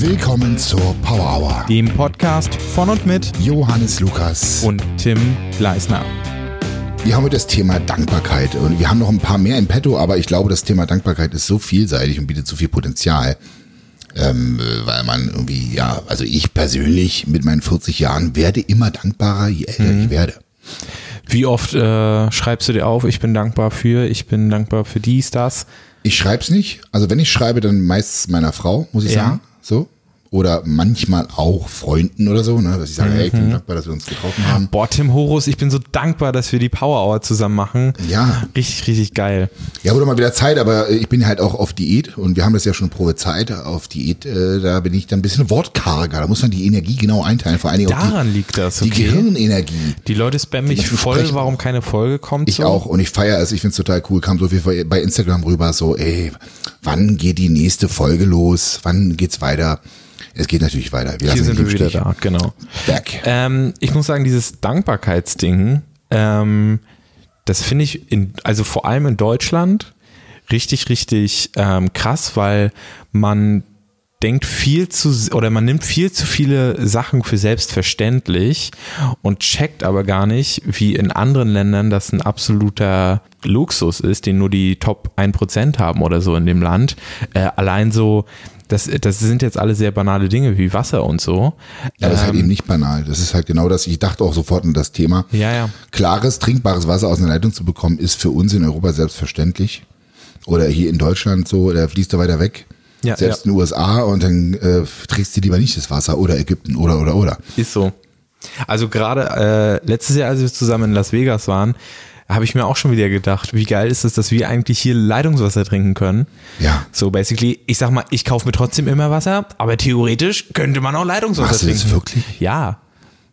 Willkommen zur Power Hour. dem Podcast von und mit Johannes Lukas. und Tim Gleisner. Wir haben heute das Thema Dankbarkeit und wir haben noch ein paar mehr im Petto, aber ich glaube, das Thema Dankbarkeit ist so vielseitig und bietet so viel Potenzial, ähm, äh, weil man irgendwie, ja, also ich persönlich mit meinen 40 Jahren werde immer dankbarer, je älter ich werde. Wie oft äh, schreibst du dir auf, ich bin dankbar für, ich bin dankbar für dies, das? Ich schreib's nicht, also wenn ich schreibe, dann meistens meiner Frau, muss ich Ja. sagen, so. Oder manchmal auch Freunden oder so, ne, dass ich sage, hey, ich bin dankbar, dass wir uns getroffen haben. Boah, Tim Horus, ich bin so dankbar, dass wir die Power Hour zusammen machen. Ja. Richtig, richtig geil. Ja, wurde mal wieder Zeit, aber ich bin halt auch auf Diät und wir haben das ja schon Probezeit. Auf Diät, äh, da bin ich dann ein bisschen wortkarger. Da muss man die Energie genau einteilen. Vor allen Dingen auch Daran liegt das, die, die okay? Gehirnenergie. Die Leute spammen mich voll, sprechen. warum keine Folge kommt. Ich so. auch und ich feiere es. Ich find's total cool. Kam so viel bei Instagram rüber, so, ey, wann geht die nächste Folge los? Wann geht's weiter? Es geht natürlich weiter. Wir Hier sind wir wieder da, genau. Back. Ähm, ich muss sagen, dieses Dankbarkeitsding, ähm, das finde ich in, also vor allem in Deutschland richtig, richtig ähm, krass, weil man denkt viel zu oder man nimmt viel zu viele Sachen für selbstverständlich und checkt aber gar nicht, wie in anderen Ländern das ein absoluter Luxus ist, den nur die Top 1% haben oder so in dem Land. Äh, allein so, das, das sind jetzt alle sehr banale Dinge wie Wasser und so. Ja, das ist halt Ähm, eben nicht banal. Das ist halt genau das. Ich dachte auch sofort an das Thema. Ja, ja. Klares, trinkbares Wasser aus einer Leitung zu bekommen, ist für uns in Europa selbstverständlich. Oder hier in Deutschland so, da fließt er weiter weg. Ja, Selbst ja. in den USA und dann äh, trinkst du lieber nicht das Wasser oder Ägypten oder oder oder. Ist so. Also gerade äh, letztes Jahr, als wir zusammen in Las Vegas waren, habe ich mir auch schon wieder gedacht, wie geil ist es, dass wir eigentlich hier Leitungswasser trinken können. Ja. So basically, ich sag mal, ich kaufe mir trotzdem immer Wasser, aber theoretisch könnte man auch Leitungswasser Machst du das trinken. wirklich? Ja.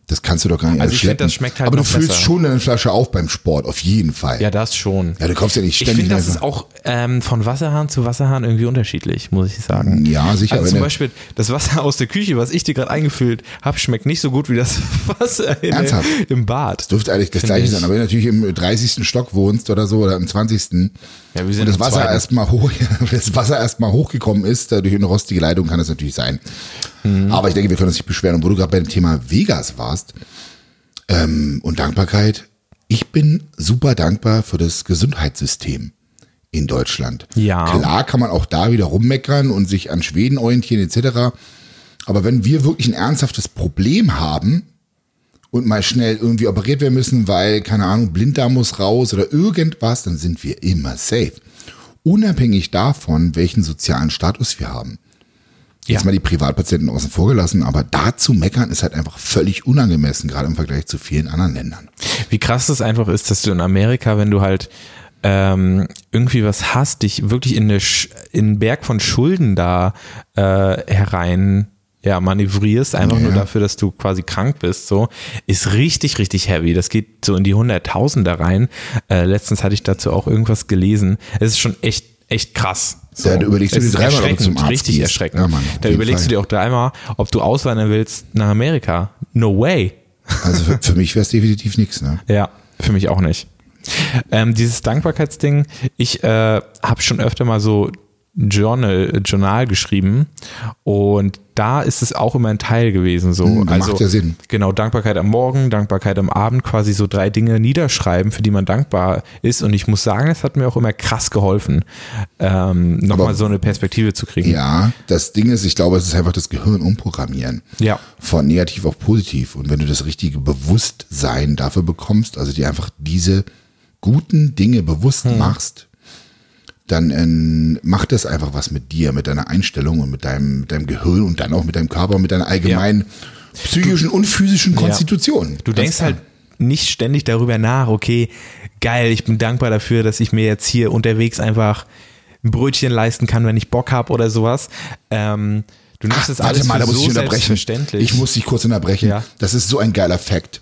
Das kannst du doch gar nicht Also ich find, schleppen. das schmeckt halt Aber du füllst besser. schon eine Flasche auf beim Sport, auf jeden Fall. Ja, das schon. Ja, du kaufst ja nicht Ich ständig. finde, das ist auch ähm, von Wasserhahn zu Wasserhahn irgendwie unterschiedlich, muss ich sagen. Ja, sicher, Also zum Beispiel das Wasser aus der Küche, was ich dir gerade eingefüllt habe, schmeckt nicht so gut wie das Wasser in, Ernsthaft? im Bad. dürfte eigentlich das gleiche ich. sein. Aber wenn du natürlich im 30. Stock wohnst oder so oder im 20. Ja, wir sind und das Wasser erstmal hoch, das Wasser erstmal hochgekommen ist, durch eine rostige Leitung kann das natürlich sein. Mhm. Aber ich denke, wir können uns nicht beschweren. Und wo du gerade bei dem Thema Vegas warst ähm, und Dankbarkeit, ich bin super dankbar für das Gesundheitssystem in Deutschland. Ja. Klar kann man auch da wieder rummeckern und sich an Schweden orientieren etc. Aber wenn wir wirklich ein ernsthaftes Problem haben, und mal schnell irgendwie operiert werden müssen, weil, keine Ahnung, Blinddarm muss raus oder irgendwas, dann sind wir immer safe. Unabhängig davon, welchen sozialen Status wir haben. Jetzt Ja. mal die Privatpatienten außen vor gelassen, aber da zu meckern ist halt einfach völlig unangemessen, gerade im Vergleich zu vielen anderen Ländern. Wie krass das einfach ist, dass du in Amerika, wenn du halt ähm, irgendwie was hast, dich wirklich in, eine, Sch- in einen Berg von Schulden da äh, herein ja, manövrierst, einfach nur Ja. dafür, dass du quasi krank bist, so, ist richtig, richtig heavy. Das geht so in die Hunderttausender rein. Äh, letztens hatte ich dazu auch irgendwas gelesen. Es ist schon echt, echt krass. So. Ja, da überlegst du dir dreimal, ob du zum Arzt Richtig gehst. erschreckend. Ja, Mann, da überlegst Fall. du dir auch dreimal, ob du auswandern willst nach Amerika. No way. Also für, für mich wäre es definitiv nichts. Ne? Ja, für mich auch nicht. Ähm, dieses Dankbarkeitsding, ich äh, habe schon öfter mal so Journal, Journal geschrieben und da ist es auch immer ein Teil gewesen. So. Hm, also, macht ja Sinn. Genau, Dankbarkeit am Morgen, Dankbarkeit am Abend, quasi so drei Dinge niederschreiben, für die man dankbar ist. Und ich muss sagen, es hat mir auch immer krass geholfen, ähm, nochmal so eine Perspektive zu kriegen. Ja, das Ding ist, ich glaube, es ist einfach das Gehirn umprogrammieren. Ja. Von negativ auf positiv. Und wenn du das richtige Bewusstsein dafür bekommst, also dir einfach diese guten Dinge bewusst Hm. machst, dann ähm, macht das einfach was mit dir, mit deiner Einstellung und mit deinem, mit deinem Gehirn und dann auch mit deinem Körper und mit deiner allgemeinen psychischen und physischen Konstitution. Du Ganz denkst halt nicht ständig darüber nach, okay, geil, ich bin dankbar dafür, dass ich mir jetzt hier unterwegs einfach ein Brötchen leisten kann, wenn ich Bock habe oder sowas. Ähm, du nimmst das Warte alles mal, für da muss so ich unterbrechen. selbstverständlich. Ich muss dich kurz unterbrechen. Ja. Das ist so ein geiler Fakt.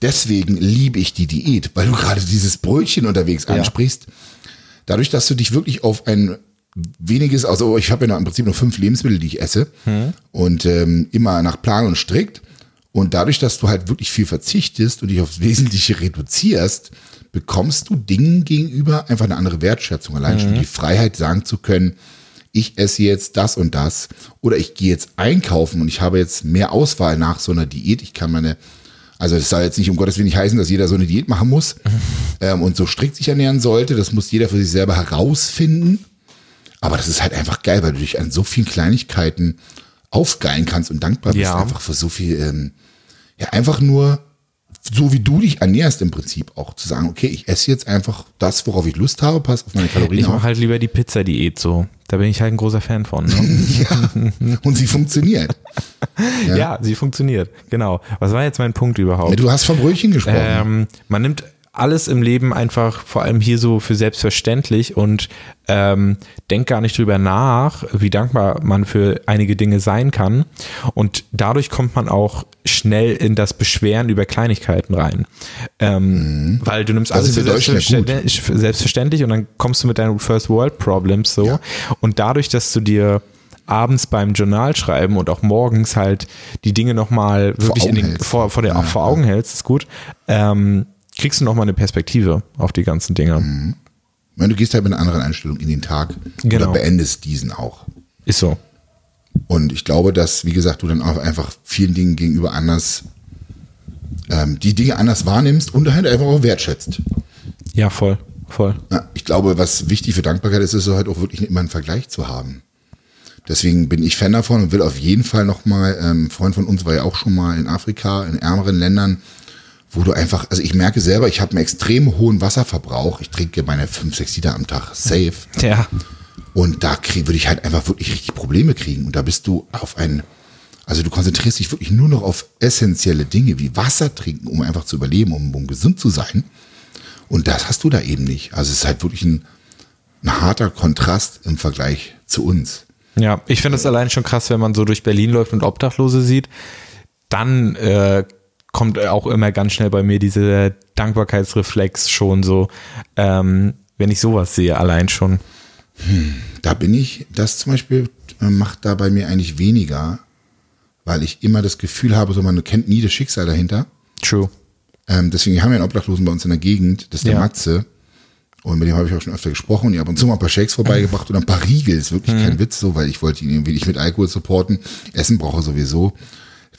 Deswegen liebe ich die Diät, weil du gerade dieses Brötchen unterwegs Ja. Dadurch, dass du dich wirklich auf ein weniges, also ich habe ja noch im Prinzip nur fünf Lebensmittel, die ich esse Hm. und ähm, immer nach Plan und strikt. Und dadurch, dass du halt wirklich viel verzichtest und dich aufs Wesentliche reduzierst, bekommst du Dingen gegenüber einfach eine andere Wertschätzung. Allein Mhm. schon die Freiheit sagen zu können, ich esse jetzt das und das oder ich gehe jetzt einkaufen und ich habe jetzt mehr Auswahl nach so einer Diät. Ich kann meine, also es soll jetzt nicht um Gottes Willen nicht heißen, dass jeder so eine Diät machen muss ähm, und so strikt sich ernähren sollte. Das muss jeder für sich selber herausfinden. Aber das ist halt einfach geil, weil du dich an so vielen Kleinigkeiten aufgeilen kannst und dankbar bist Ja. einfach für so viel, ähm, ja, einfach nur so wie du dich ernährst im Prinzip auch zu sagen, okay, ich esse jetzt einfach das, worauf ich Lust habe, pass auf meine Kalorien Ich mache halt lieber die Pizza-Diät so. Da bin ich halt ein großer Fan von. Ne? ja. Und sie funktioniert. ja. sie funktioniert. Genau. Was war jetzt mein Punkt überhaupt? Du hast vom Brötchen gesprochen. Ähm, man nimmt alles im Leben einfach, vor allem hier so für selbstverständlich und ähm, denkt gar nicht drüber nach, wie dankbar man für einige Dinge sein kann. Und dadurch kommt man auch schnell in das Beschweren über Kleinigkeiten rein. Ähm, Weil du nimmst Da alles für ja selbstverständlich, selbstverständlich und dann kommst du mit deinen First World Problems so. Ja. Und dadurch, dass du dir abends beim Journal schreiben und auch morgens halt die Dinge nochmal wirklich den, vor, vor, der, Ja, vor Augen hältst, ist gut, ähm, kriegst du nochmal eine Perspektive auf die ganzen Dinge. Mhm. Wenn du gehst halt mit einer anderen Einstellung in den Tag Genau. oder beendest diesen auch. Ist so. Und ich glaube, dass, wie gesagt, du dann auch einfach vielen Dingen gegenüber anders, ähm, die Dinge anders wahrnimmst und halt einfach auch wertschätzt. Ja, voll, voll. Ja, ich glaube, was wichtig für Dankbarkeit ist, ist halt auch wirklich immer einen Vergleich zu haben. Deswegen bin ich Fan davon und will auf jeden Fall nochmal, ähm, Freund von uns war ja auch schon mal in Afrika, in ärmeren Ländern, wo du einfach, also ich merke selber, ich habe einen extrem hohen Wasserverbrauch. Ich trinke meine 5, 6 Liter am Tag safe. Ja, Und da würde ich halt einfach wirklich richtig Probleme kriegen. Und da bist du auf ein, also du konzentrierst dich wirklich nur noch auf essentielle Dinge wie Wasser trinken, um einfach zu überleben, um, um gesund zu sein. Und das hast du da eben nicht. Also es ist halt wirklich ein, ein harter Kontrast im Vergleich zu uns. ja. Ich finde es allein schon krass, wenn man so durch Berlin läuft und Obdachlose sieht, dann äh, kommt auch immer ganz schnell bei mir dieser Dankbarkeitsreflex schon so, ähm, wenn ich sowas sehe, allein schon. Da bin ich, das zum Beispiel äh, macht da bei mir eigentlich weniger, weil ich immer das Gefühl habe, so man kennt nie das Schicksal dahinter. True. Ähm, deswegen haben wir einen Obdachlosen bei uns in der Gegend, das ist der Ja. Matze. Und mit dem habe ich auch schon öfter gesprochen und ich ab und zu mal ein paar Shakes vorbeigebracht oder ein paar Riegel. Ist wirklich kein Witz so, weil ich wollte ihn irgendwie nicht mit Alkohol supporten. Essen braucht er sowieso.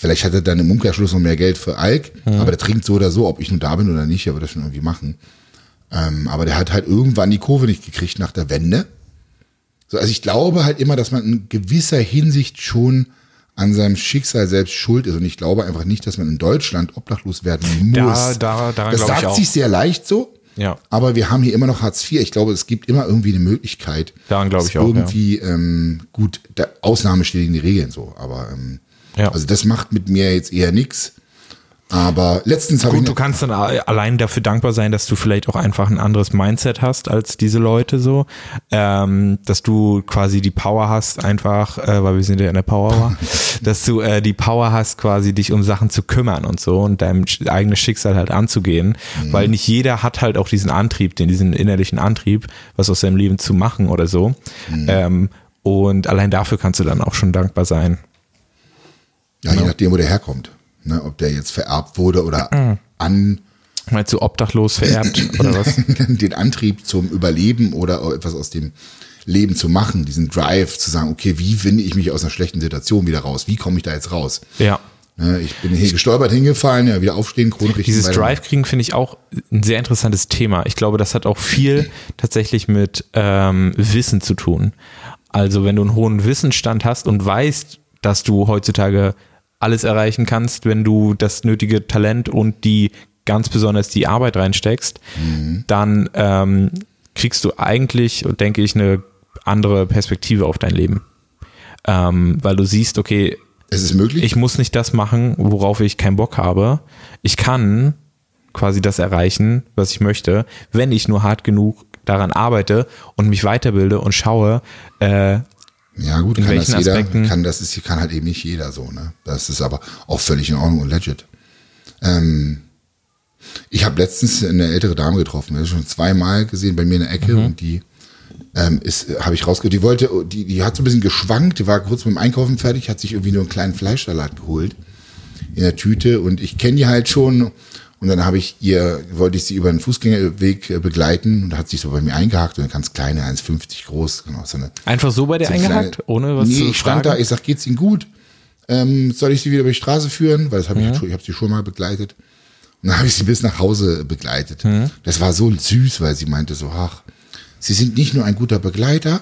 Vielleicht hat er dann im Umkehrschluss noch mehr Geld für Alk, aber der trinkt so oder so, ob ich nun da bin oder nicht, er wird das schon irgendwie machen. Ähm, aber der hat halt irgendwann die Kurve nicht gekriegt nach der Wende. So, also ich glaube halt immer, dass man in gewisser Hinsicht schon an seinem Schicksal selbst schuld ist. Und ich glaube einfach nicht, dass man in Deutschland obdachlos werden muss. Da- da- daran das glaube ich sagt sich sehr leicht so. Ja. Aber wir haben hier immer noch Hartz IV. Ich glaube, es gibt immer irgendwie eine Möglichkeit. Daran glaube ich auch, Irgendwie, ähm, gut, Ausnahme steht in die Regeln so. Aber, ähm, Ja. also das macht mit mir jetzt eher nix. Aber letztens habe ich, Gut, du ne- kannst dann allein dafür dankbar sein, dass du vielleicht auch einfach ein anderes Mindset hast als diese Leute so, ähm, dass du quasi die Power hast, einfach, äh, weil wir sind ja in der Power, War, dass du äh, die Power hast, quasi dich um Sachen zu kümmern und so und dein eigenes Schicksal halt anzugehen, weil nicht jeder hat halt auch diesen Antrieb, den diesen innerlichen Antrieb, was aus seinem Leben zu machen oder so. Ähm, und allein dafür kannst du dann auch schon dankbar sein. Ja, je nachdem, wo der herkommt. Ne, ob der jetzt vererbt wurde oder Mhm. an Meinst du obdachlos vererbt oder was? den Antrieb zum Überleben oder etwas aus dem Leben zu machen, diesen Drive zu sagen, okay, wie finde ich mich aus einer schlechten Situation wieder raus? Wie komme ich da jetzt raus? Ja. Ne, ich bin hier gestolpert, hingefallen, ja, wieder aufstehen, Krone richten. Dieses. Drive kriegen finde ich auch ein sehr interessantes Thema. Ich glaube, das hat auch viel tatsächlich mit ähm, Wissen zu tun. Also wenn du einen hohen Wissensstand hast und weißt, dass du heutzutage alles erreichen kannst, wenn du das nötige Talent und die ganz besonders die Arbeit reinsteckst, dann ähm, kriegst du eigentlich, denke ich, eine andere Perspektive auf dein Leben. Ähm, weil du siehst, okay, Es ist möglich. ich muss nicht das machen, worauf ich keinen Bock habe. Ich kann quasi das erreichen, was ich möchte, wenn ich nur hart genug daran arbeite und mich weiterbilde und schaue, äh, ja gut, in kann das jeder, Aspekten? kann das ist, kann halt eben nicht jeder so, ne? Das ist aber auch völlig in Ordnung und legit. Ähm, ich habe letztens eine ältere Dame getroffen, das schon zweimal gesehen bei mir in der Ecke Mhm. und die ähm, ist, habe ich rausgehört, die wollte, die, die hat so ein bisschen geschwankt, die war kurz mit dem Einkaufen fertig, hat sich irgendwie nur einen kleinen Fleischsalat geholt in der Tüte und ich kenne die halt schon Und dann habe ich ihr, wollte ich sie über den Fußgängerweg äh, begleiten und da hat sich so bei mir eingehakt und eine ganz kleine, 1,50 groß, genau, so eine. Einfach so bei dir so eine eingehackt, kleine- ohne was nee, zu ich stand fragen? da, ich sag, geht's Ihnen gut? Ähm, soll ich Sie wieder über die Straße führen? Weil das habe ich, schon- ich habe sie schon mal begleitet. Und dann habe ich sie bis nach Hause begleitet. Das war so süß, weil sie meinte so, ach, Sie sind nicht nur ein guter Begleiter,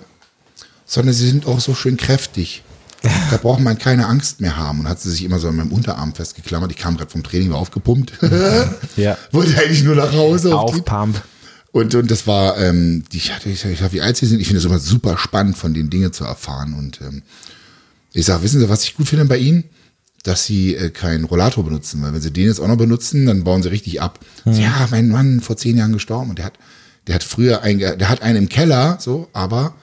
sondern Sie sind auch so schön kräftig. Da braucht man keine Angst mehr haben. Und hat sie sich immer so an meinem Unterarm festgeklammert. Ich kam gerade vom Training, war aufgepumpt. Ja. Wollte eigentlich nur nach Hause. auf die- Auf und, und das war, ähm, die, ich hatte, ich ich wie alt sie sind. Ich finde es immer super spannend, von den Dingen zu erfahren. Und ähm, ich sage, wissen Sie, was ich gut finde bei Ihnen? Dass Sie äh, keinen Rollator benutzen. Weil wenn Sie den jetzt auch noch benutzen, dann bauen Sie richtig ab. Sie, Ja, mein Mann vor zehn Jahren gestorben und der hat, der hat früher einen, der hat einen im Keller, so, aber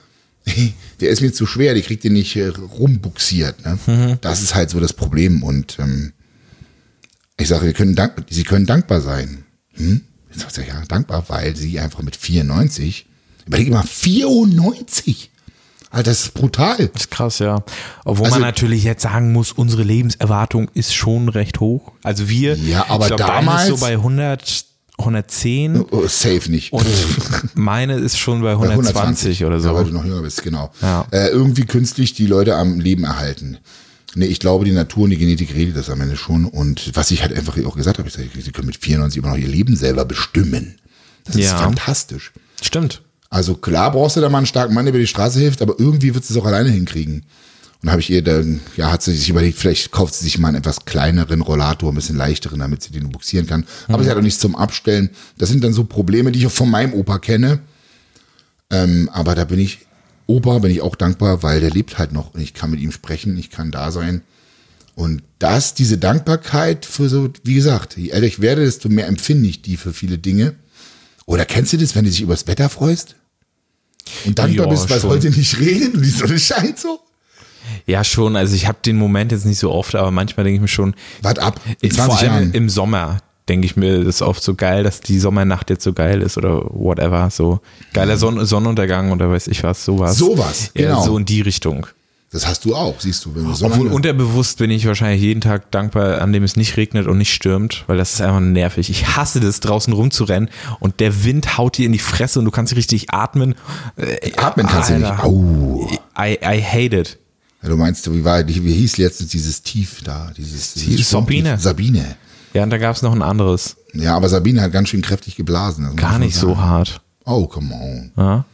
der ist mir zu schwer, die kriegt den nicht äh, rumbuxiert. Ne? Das ist halt so das Problem. Und ähm, ich sage, wir können dank, Sie können dankbar sein. Hm? Sagt er, ja, dankbar, weil Sie einfach mit 94, überleg mal, 94! Alter, das ist brutal. Das ist krass, ja. Obwohl Also- man natürlich jetzt sagen muss, unsere Lebenserwartung ist schon recht hoch. Also wir, Ja, aber ich glaub, damals- so bei 100, 110 Oh, safe nicht. und meine ist schon bei 120 oder Ja, weil du so. noch jünger bist, genau. Ja. Äh, irgendwie künstlich die Leute am Leben erhalten. Nee, ich glaube, die Natur und die Genetik redet das am Ende schon. Und was ich halt einfach auch gesagt habe, ich sage, sie können mit 94 immer noch ihr Leben selber bestimmen. Das ist Ja. fantastisch. Stimmt. Also klar brauchst du da mal einen starken Mann, der über die Straße hilft, aber irgendwie wird sie es auch alleine hinkriegen. Und habe ich ihr dann, ja, hat sie sich überlegt, vielleicht kauft sie sich mal einen etwas kleineren Rollator, ein bisschen leichteren, damit sie den buxieren kann. Aber sie hat auch nichts zum Abstellen. Das sind dann so Probleme, die ich auch von meinem Opa kenne. Ähm, aber da bin ich, Opa bin ich auch dankbar, weil der lebt halt noch und ich kann mit ihm sprechen, ich kann da sein. Und das, diese Dankbarkeit für so, wie gesagt, je älter ich werde, desto mehr empfinde ich die für viele Dinge. Oder kennst du das, wenn du dich übers Wetter freust? Und dankbar Ja, bist, weil es heute nicht regnet und die Sonne scheint so? Ja, schon. Also ich habe den Moment jetzt nicht so oft, aber manchmal denke ich mir schon, Wart ab, in vor 20 allem Jahren. im Sommer denke ich mir, das ist oft so geil, dass die Sommernacht jetzt so geil ist oder whatever. So geiler Sonn Sonnenuntergang oder weiß ich was, sowas. Mhm. Sowas, ja, genau. So in die Richtung. Das hast du auch, siehst du, wenn du. Obwohl unterbewusst bin ich wahrscheinlich jeden Tag dankbar, an dem es nicht regnet und nicht stürmt, weil das ist einfach nervig. Ich hasse das, draußen rumzurennen und der Wind haut dir in die Fresse und du kannst nicht richtig atmen. Äh, Atmen kannst du nicht. Alter. Au. I, I hate it. Ja, du meinst, wie war, wie hieß letztens dieses Tief da, dieses, dieses Sabine. Sturmtief? Sabine. Ja, und da gab es noch ein anderes. Ja, aber Sabine hat ganz schön kräftig geblasen. Gar nicht so hart. Oh, come on. Ja?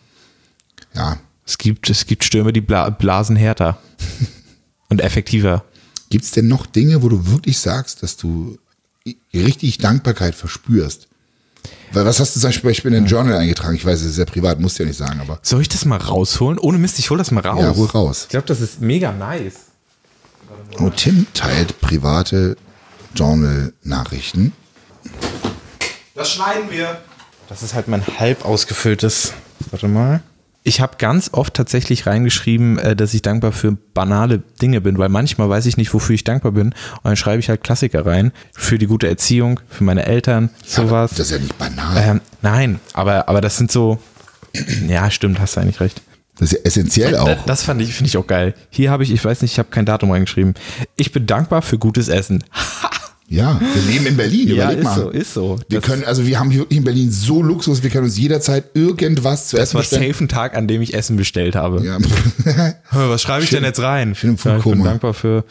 Ja. Es gibt, es gibt Stürme, die bla blasen härter und effektiver. Gibt's denn noch Dinge, wo du wirklich sagst, dass du richtig Dankbarkeit verspürst? Weil was hast du zum Beispiel in den Journal eingetragen? Ich weiß, es ist sehr privat, musst du ja nicht sagen, aber Soll ich das mal rausholen? Ohne Mist, ich hol das mal raus. ja, hol raus. Ich glaube, das ist mega nice. Oh, Tim teilt private Journal-Nachrichten. Das schneiden wir. Das ist halt mein halb ausgefülltes. Warte mal. Ich habe ganz oft tatsächlich reingeschrieben, äh, dass ich dankbar für banale Dinge bin, weil manchmal weiß ich nicht, wofür ich dankbar bin. Und dann schreibe ich halt Klassiker rein. Für die gute Erziehung, für meine Eltern, sowas. Das ist ja nicht banal. Ähm, nein, aber, aber das sind so. Ja, stimmt, hast du eigentlich recht. Das ist ja essentiell auch. Das fand ich, finde ich auch geil. Hier habe ich, ich weiß nicht, ich habe kein Datum reingeschrieben. Ich bin dankbar für gutes Essen. Ja, wir leben in Berlin, überleg ist mal. so, ist so. Wir Das- können, also wir haben hier wirklich in Berlin so Luxus, wir können uns jederzeit irgendwas zu Das essen war bestellen. safe ein Tag, an dem ich Essen bestellt habe. Ja. Was schreibe ich denn jetzt rein? im ja, ich bin dankbar für.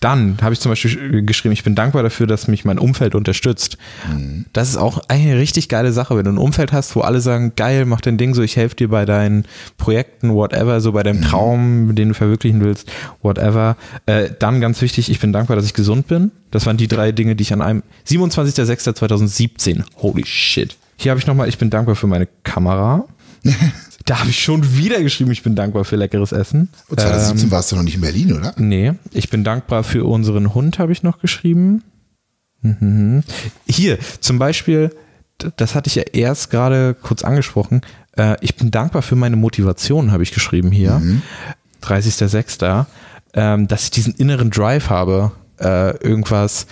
Dann habe ich zum Beispiel geschrieben, ich bin dankbar dafür, dass mich mein Umfeld unterstützt. Mhm. Das ist auch eine richtig geile Sache, wenn du ein Umfeld hast, wo alle sagen, geil, mach dein Ding so, ich helfe dir bei deinen Projekten, whatever, so bei Mhm. deinem Traum, den du verwirklichen willst, whatever. Äh, dann ganz wichtig, ich bin dankbar, dass ich gesund bin. Das waren die drei Dinge, die ich an einem 27.06.2017, holy shit. Hier habe ich nochmal, ich bin dankbar für meine Kamera. Da habe ich schon wieder geschrieben, ich bin dankbar für leckeres Essen. Und 2017 warst du noch nicht in Berlin, oder? Nee, ich bin dankbar für unseren Hund, habe ich noch geschrieben. Mhm. Hier, zum Beispiel, das hatte ich ja erst gerade kurz angesprochen. Äh, ich bin dankbar für meine Motivation, habe ich geschrieben hier. 30.06. Ähm, dass ich diesen inneren Drive habe, äh, irgendwas.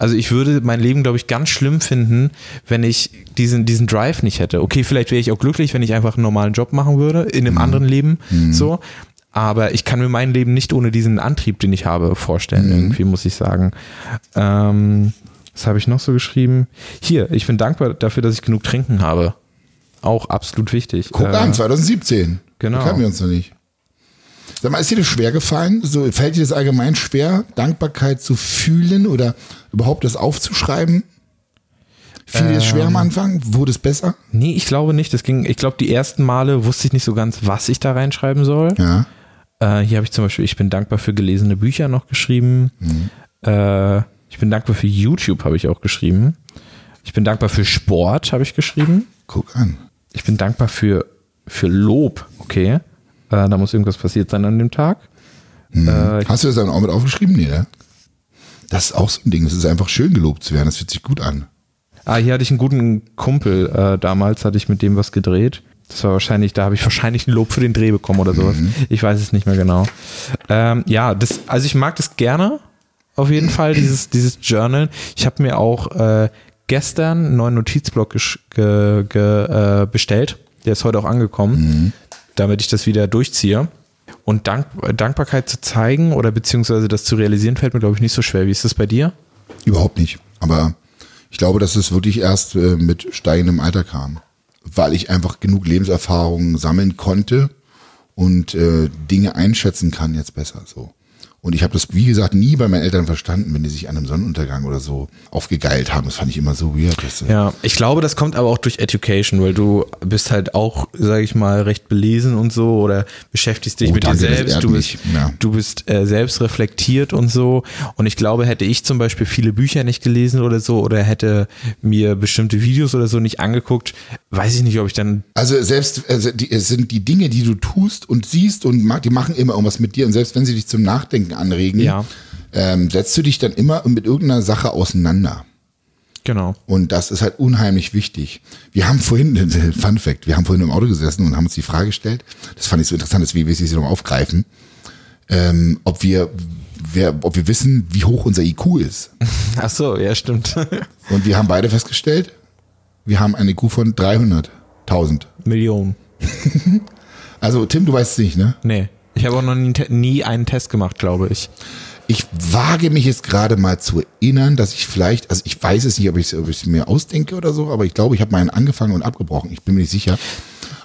Also ich würde mein Leben, glaube ich, ganz schlimm finden, wenn ich diesen, diesen Drive nicht hätte. Okay, vielleicht wäre ich auch glücklich, wenn ich einfach einen normalen Job machen würde, in einem anderen Leben, so. Aber ich kann mir mein Leben nicht ohne diesen Antrieb, den ich habe, vorstellen, irgendwie, muss ich sagen. Ähm, Was habe ich noch so geschrieben? Hier, ich bin dankbar dafür, dass ich genug trinken habe. Auch absolut wichtig. Guck Äh, an, 2017. genau. Da kennen wir uns noch nicht. Sag mal, ist dir das schwer gefallen? So, fällt dir das allgemein schwer, Dankbarkeit zu fühlen oder überhaupt das aufzuschreiben? Fiel dir schwer Ähm. am Anfang? Wurde es besser? Nee, ich glaube nicht. Das ging, ich glaube, die ersten Male wusste ich nicht so ganz, was ich da reinschreiben soll. Ja. Äh, hier habe ich zum Beispiel, ich bin dankbar für gelesene Bücher noch geschrieben. Äh, ich bin dankbar für YouTube, habe ich auch geschrieben. Ich bin dankbar für Sport, habe ich geschrieben. Guck an. Ich bin dankbar für, für Lob, okay. Äh, da muss irgendwas passiert sein an dem Tag. Äh, Hast du das dann auch mit aufgeschrieben? Nee, ne? Das ist auch so ein Ding. Es ist einfach schön gelobt zu werden. Das fühlt sich gut an. ah, hier hatte ich einen guten Kumpel. Äh, damals hatte ich mit dem was gedreht. Das war wahrscheinlich, da habe ich wahrscheinlich ein Lob für den Dreh bekommen oder sowas. Ich weiß es nicht mehr genau. Ähm, ja, das, also ich mag das gerne. Auf jeden Fall, dieses, dieses Journal. Ich habe mir auch äh, gestern einen neuen Notizblock ge, ge, äh, bestellt. Der ist heute auch angekommen, damit ich das wieder durchziehe. Und Dank, Dankbarkeit zu zeigen oder beziehungsweise das zu realisieren, fällt mir, glaube ich, nicht so schwer. Wie ist das bei dir? Überhaupt nicht. Aber ich glaube, dass es wirklich erst äh, mit steigendem Alter kam. Weil ich einfach genug Lebenserfahrung sammeln konnte und äh, Dinge einschätzen kann jetzt besser so. Und ich habe das, wie gesagt, nie bei meinen Eltern verstanden, wenn die sich an einem Sonnenuntergang oder so aufgegeilt haben. Das fand ich immer so weird. Das, äh, Ja, ich glaube, das kommt aber auch durch Education, weil du bist halt auch, sage ich mal, recht belesen und so oder beschäftigst dich Oh, mit dir selbst. Du bist. Ja. du bist äh, selbst reflektiert und so. Und ich glaube, hätte ich zum Beispiel viele Bücher nicht gelesen oder so oder hätte mir bestimmte Videos oder so nicht angeguckt, weiß ich nicht, ob ich dann Also selbst also die, es sind die Dinge, die du tust und siehst und die machen immer irgendwas mit dir und selbst wenn sie dich zum Nachdenken anregen, Ja. ähm, setzt du dich dann immer mit irgendeiner Sache auseinander. genau. Und das ist halt unheimlich wichtig. Wir haben vorhin, Fun Fact, wir haben vorhin im Auto gesessen und haben uns die Frage gestellt, das fand ich so interessant, deswegen will ich sie noch aufgreifen, ähm, ob wir, wer, ob wir wissen, wie hoch unser IQ ist. Ach so, ja, stimmt. Und wir haben beide festgestellt, wir haben ein IQ von 300.000. Millionen. Also Tim, du weißt es nicht, ne? Nee. Ich habe auch noch nie, nie einen Test gemacht, glaube ich. Ich wage mich jetzt gerade mal zu erinnern, dass ich vielleicht, also ich weiß es nicht, ob ich es mir ausdenke oder so, aber ich glaube, ich habe meinen angefangen und abgebrochen. Ich bin mir nicht sicher.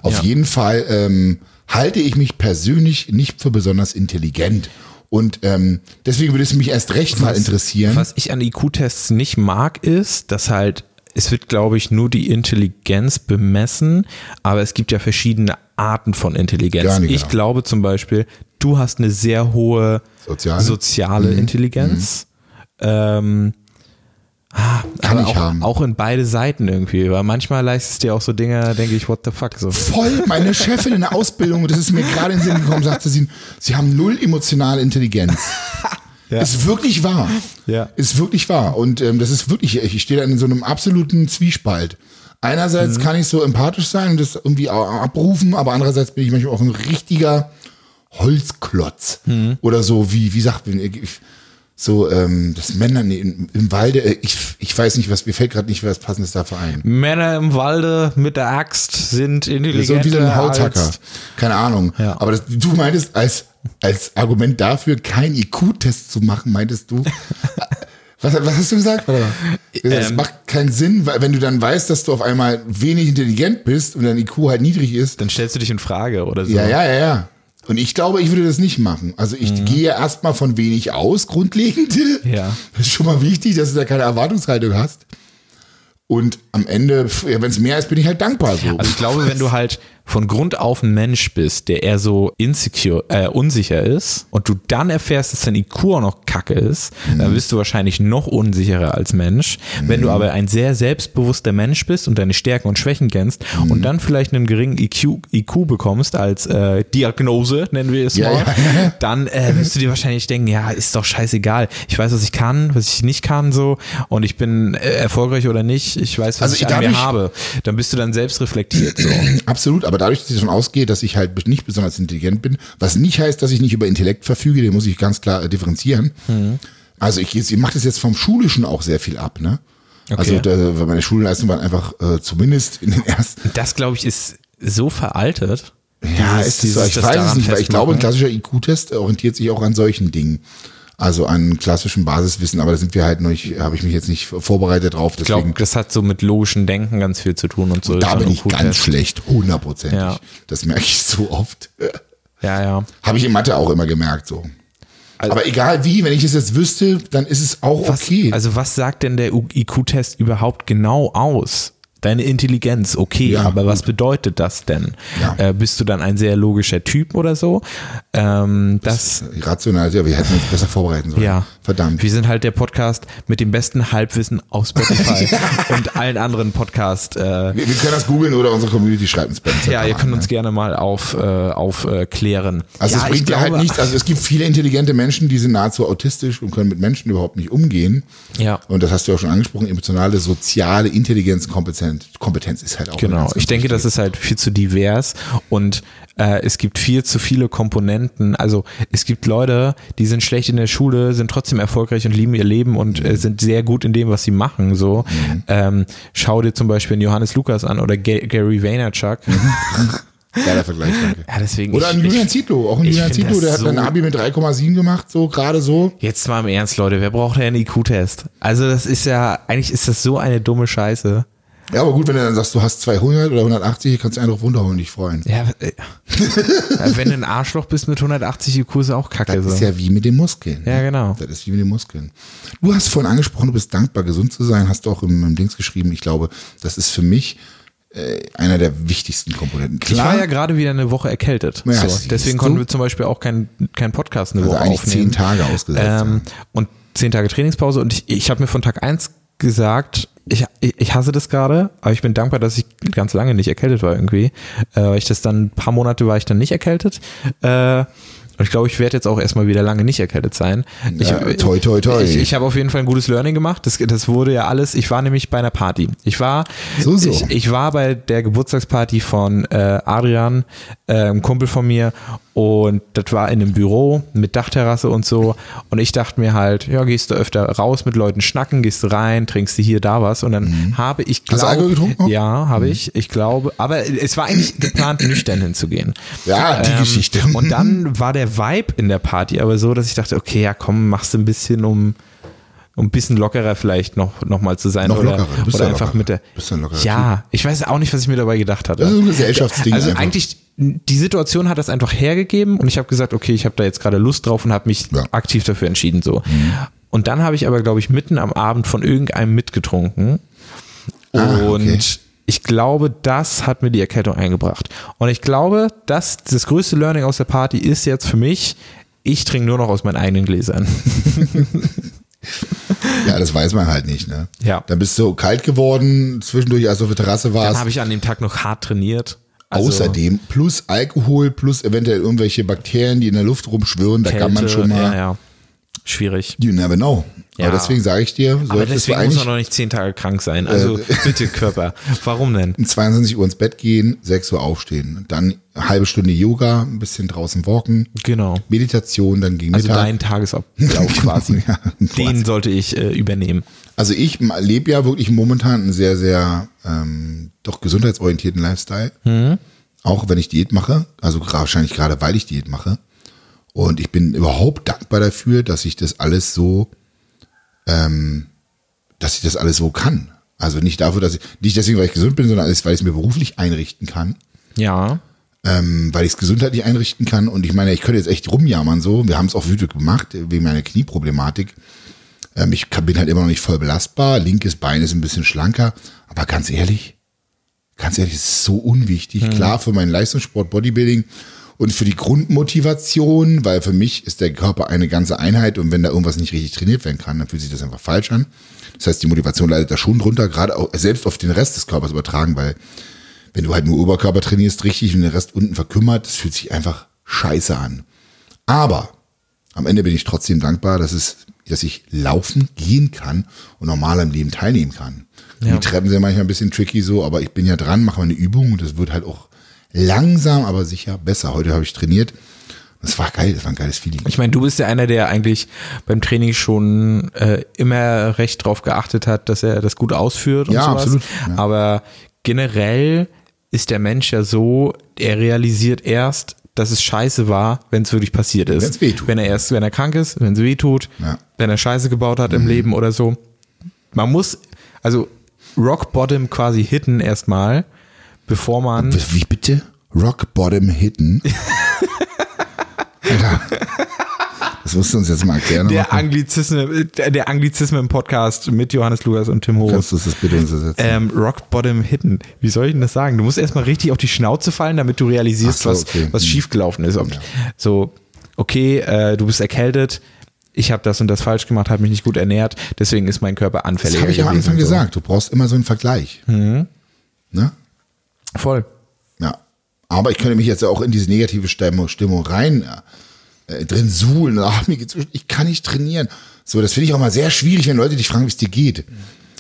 Auf Ja. jeden Fall ähm, halte ich mich persönlich nicht für besonders intelligent. Und ähm, deswegen würde es mich erst recht mal interessieren. Was ich an IQ-Tests nicht mag, ist, dass halt, es wird, glaube ich, nur die Intelligenz bemessen, aber es gibt ja verschiedene Arten von Intelligenz. Nicht ich genau. glaube zum Beispiel, du hast eine sehr hohe Soziale? Mhm. soziale Intelligenz. Ähm, ah, Kann ich auch, haben. auch in beide Seiten irgendwie, weil manchmal leistest du dir auch so Dinge, denke ich, what the fuck, so. Voll, meine Chefin in der Ausbildung, das ist mir gerade in den Sinn gekommen, sagte sie, sie haben null emotionale Intelligenz. Ja. Ist wirklich wahr. Ja. Ist wirklich wahr. Und ähm, das ist wirklich, ich stehe da in so einem absoluten Zwiespalt. Mhm. Einerseits kann ich so empathisch sein und das irgendwie abrufen, aber andererseits bin ich manchmal auch ein richtiger Holzklotz. Mhm. Oder so, wie, wie sagt man, so, ähm, das Männer nee, im, im Walde, äh, ich, ich weiß nicht, was, mir fällt gerade nicht, was passendes dafür ein. Männer im Walde mit der Axt sind So intelligenter wie so ein Hauthacker. Keine Ahnung. Ja. Aber das, du meintest als, als Argument dafür, keinen IQ-Test zu machen, meintest du. was, was hast du gesagt? Es Ähm. macht keinen Sinn, weil wenn du dann weißt, dass du auf einmal wenig intelligent bist und dein IQ halt niedrig ist. dann stellst du dich in Frage oder so. Ja, ja, ja, ja. Und ich glaube, ich würde das nicht machen. Also ich gehe erstmal von wenig aus, grundlegend. Mhm. Ja. Das ist schon mal wichtig, dass du da keine Erwartungshaltung hast. Und am Ende, wenn es mehr ist, bin ich halt dankbar so. Also ich glaube, wenn du halt von Grund auf ein Mensch bist, der eher so insecure, äh, unsicher ist und du dann erfährst, dass dein IQ auch noch kacke ist, dann bist du wahrscheinlich noch unsicherer als Mensch. Wenn du aber ein sehr selbstbewusster Mensch bist und deine Stärken und Schwächen kennst und dann vielleicht einen geringen IQ, IQ bekommst als äh, Diagnose, nennen wir es Ja, mal, ja. dann äh, wirst du dir wahrscheinlich denken, ja, ist doch scheißegal. Ich weiß, was ich kann, was ich nicht kann so und ich bin äh, erfolgreich oder nicht. Ich weiß, was Also ich an mir habe. Dann bist du dann selbst reflektiert so. Absolut, aber dadurch, dass ich davon ausgehe, dass ich halt nicht besonders intelligent bin, was nicht heißt, dass ich nicht über Intellekt verfüge, den muss ich ganz klar äh, differenzieren. Also ich, ich mache das jetzt vom Schulischen auch sehr viel ab, ne? Also da, meine Schulleistungen waren einfach äh, zumindest in den ersten. Das, glaube ich, ist so veraltet. Ja, Dieses- ist es so. dieses Ich weiß es nicht, weil ich glaube, ein klassischer IQ-Test orientiert sich auch an solchen Dingen. Also an klassischem Basiswissen, aber da sind wir halt noch nicht, habe ich mich jetzt nicht vorbereitet drauf. Ich glaube, das hat so mit logischem Denken ganz viel zu tun und so. da Ist bin auch ich ganz ja. schlecht, hundertprozentig. Ja. Das merke ich so oft. Ja, ja. Habe ich in Mathe auch immer gemerkt so. aber egal wie, wenn ich es jetzt wüsste, dann ist es auch Was, okay. Also was sagt denn der IQ-Test überhaupt genau aus? Deine Intelligenz, okay, Ja, aber was bedeutet das denn? Ja. Äh, bist du dann ein sehr logischer Typ oder so? Ähm, das, Rational, ja, wir hätten uns besser vorbereiten sollen. ja. Verdammt. Wir sind halt der Podcast mit dem besten Halbwissen auf Spotify und allen anderen Podcast. Äh, Wir, wir können das googeln oder unsere Community schreibt uns Instagram ja, ihr könnt ne? uns gerne mal auf, äh, aufklären. Also ja, es bringt ja halt nichts. Also es gibt viele intelligente Menschen, die sind nahezu autistisch und können mit Menschen überhaupt nicht umgehen. Ja. Und das hast du ja auch schon angesprochen, emotionale, soziale Intelligenz, Kompetenz, Kompetenz ist halt auch. Genau, ich denke, das ist halt viel zu divers und äh, es gibt viel zu viele Komponenten. Also es gibt Leute, die sind schlecht in der Schule, sind trotzdem erfolgreich und lieben ihr Leben und äh, sind sehr gut in dem, was sie machen. So, ähm, schau dir zum Beispiel einen Johannes Lukas an oder Ga Gary Vaynerchuk. Geiler Vergleich, danke. Ja, deswegen. Oder ich, ein Julian Zietlow, auch ein Julian Zietlow, der hat so- ein Abi mit 3,7 gemacht, so gerade so. jetzt mal im Ernst, Leute, wer braucht denn einen IQ-Test? Also das ist ja, eigentlich ist das so eine dumme Scheiße. Ja, aber gut, wenn du dann sagst, du hast 200 oder 180, kannst du einen drauf runterhauen und dich freuen. Ja, äh, ja, wenn du ein Arschloch bist mit 180 IQ, ist auch kacke. Das so. ist ja wie mit den Muskeln. Ja, genau. Das ist wie mit den Muskeln. Du hast vorhin angesprochen, du bist dankbar, gesund zu sein, hast du auch im, im Dings geschrieben. Ich glaube, das ist für mich äh, einer der wichtigsten Komponenten. Ich war ja gerade wieder eine Woche erkältet. Ja, so, deswegen konnten wir zum Beispiel auch keinen kein Podcast eine Also Woche eigentlich aufnehmen. zehn Tage ausgesetzt. Ähm, und zehn Tage Trainingspause. Und ich, ich habe mir von Tag eins gesagt, ich, ich hasse das gerade, aber ich bin dankbar, dass ich ganz lange nicht erkältet war irgendwie. Äh, ich das dann, ein paar Monate war ich dann nicht erkältet. Äh, und ich glaube, ich werde jetzt auch erstmal wieder lange nicht erkältet sein. Ich, Ja, toi, toi, toi. Ich, ich habe auf jeden Fall ein gutes Learning gemacht. Das, das wurde ja alles. Ich war nämlich bei einer Party. Ich war, So, so. Ich, ich war bei der Geburtstagsparty von äh, Adrian, äh, einem Kumpel von mir. Und das war in einem Büro mit Dachterrasse und so. Und ich dachte mir halt, ja, gehst du öfter raus mit Leuten schnacken, gehst du rein, trinkst du hier, da was. Und dann habe ich Mhm. Hast du Alkohol getrunken auch? Ja, habe ich. Ich glaube, aber es war eigentlich geplant, nüchtern hinzugehen. Ja, die Geschichte. Ähm, Und dann war der Vibe in der Party aber so, dass ich dachte, okay, ja komm, machst du ein bisschen, um, um ein bisschen lockerer vielleicht noch, noch mal zu sein. Noch oder lockerer, bist oder ja einfach lockerer. mit der. Ein lockerer ja, ich weiß auch nicht, was ich mir dabei gedacht hatte. Das ist ein Gesellschaftsding Also einfach. eigentlich, die Situation hat das einfach hergegeben und ich habe gesagt, okay, ich habe da jetzt gerade Lust drauf und habe mich Ja. Mhm. aktiv dafür entschieden. so. Und dann habe ich aber, glaube ich, mitten am Abend von irgendeinem mitgetrunken. Ah, und okay. Ich glaube, das hat mir die Erkältung eingebracht. Und ich glaube, dass das größte Learning aus der Party ist jetzt für mich, ich trinke nur noch aus meinen eigenen Gläsern. Ja, das weiß man halt nicht, ne? Ja. Dann bist du kalt geworden, zwischendurch, als du auf der Terrasse Dann warst. habe ich an dem Tag noch hart trainiert. Also Außerdem plus Alkohol, plus eventuell irgendwelche Bakterien, die in der Luft rumschwirren, da kann man Kälte, schon mal, Ja, ja. Schwierig. you never know. Ja. Aber deswegen sage ich dir, Aber solltest du deswegen muss man noch nicht zehn Tage krank sein. Also bitte Körper. Warum denn? um 22 Uhr ins Bett gehen, 6 Uhr aufstehen, dann eine halbe Stunde Yoga, ein bisschen draußen walken, Genau. Meditation, dann gegen Also Mittag. dein Tagesablauf quasi. Ja, Den sollte ich äh, übernehmen. Also ich lebe ja wirklich momentan einen sehr, sehr ähm, doch gesundheitsorientierten Lifestyle. Mhm. Auch wenn ich Diät mache. Also wahrscheinlich gerade, weil ich Diät mache. Und ich bin überhaupt dankbar dafür, dass ich das alles so, ähm, dass ich das alles so kann. Also nicht dafür, dass ich, nicht deswegen, weil ich gesund bin, sondern alles, weil ich es mir beruflich einrichten kann. Ja. Ähm, weil ich es gesundheitlich einrichten kann. Und ich meine, ich könnte jetzt echt rumjammern so. Wir haben es auch wütend gemacht, wegen meiner Knieproblematik. Ähm, ich bin halt immer noch nicht voll belastbar. Linkes Bein ist ein bisschen schlanker. Aber ganz ehrlich, ganz ehrlich, es ist so unwichtig. Klar, für meinen Leistungssport, Bodybuilding und für die Grundmotivation, weil für mich ist der Körper eine ganze Einheit und wenn da irgendwas nicht richtig trainiert werden kann, dann fühlt sich das einfach falsch an. Das heißt, die Motivation leidet da schon drunter, gerade auch selbst auf den Rest des Körpers übertragen, weil wenn du halt nur Oberkörper trainierst, richtig und der Rest unten verkümmert, das fühlt sich einfach scheiße an. Aber am Ende bin ich trotzdem dankbar, dass es, dass ich laufen gehen kann und normal am Leben teilnehmen kann. Ja. Die Treppen sind manchmal ein bisschen tricky so, aber ich bin ja dran, mache meine Übung und das wird halt auch langsam, aber sicher besser. Heute habe ich trainiert. Das war geil, das war ein geiles Feeling. Ich meine, du bist ja einer, der eigentlich beim Training schon äh, immer recht drauf geachtet hat, dass er das gut ausführt und Ja, sowas. absolut, ja. Aber generell ist der Mensch ja so, er realisiert erst dass es scheiße war, wenn es wirklich passiert ist. Wenn's wehtut. Wenn er erst, wenn er krank ist, wenn es weh tut, Ja. wenn er Scheiße gebaut hat im Leben oder so. Man muss, also Rock Bottom quasi hitten erstmal, bevor man. Wie bitte? Rock Bottom Hitten. Alter. Das musst du uns jetzt mal erklären. Der aber Anglizismen, der im Podcast mit Johannes Lukas und Tim Hoch. Kannst du das bitte uns ersetzen? Ähm, Rock Bottom Hidden. Wie soll ich denn das sagen? Du musst erstmal richtig auf die Schnauze fallen, damit du realisierst, so, was, okay. was Hm. schiefgelaufen ist. Ob, So, okay, äh, du bist erkältet, ich habe das und das falsch gemacht, habe mich nicht gut ernährt, deswegen ist mein Körper das anfälliger. habe ich am Anfang und so. gesagt. Du brauchst immer so einen Vergleich. Mhm. Voll. Ja. Aber ich könnte mich jetzt auch in diese negative Stimmung, Stimmung rein äh, drin suhlen. Ach, mir geht's, ich kann nicht trainieren. So, das finde ich auch mal sehr schwierig, wenn Leute dich fragen, wie es dir geht.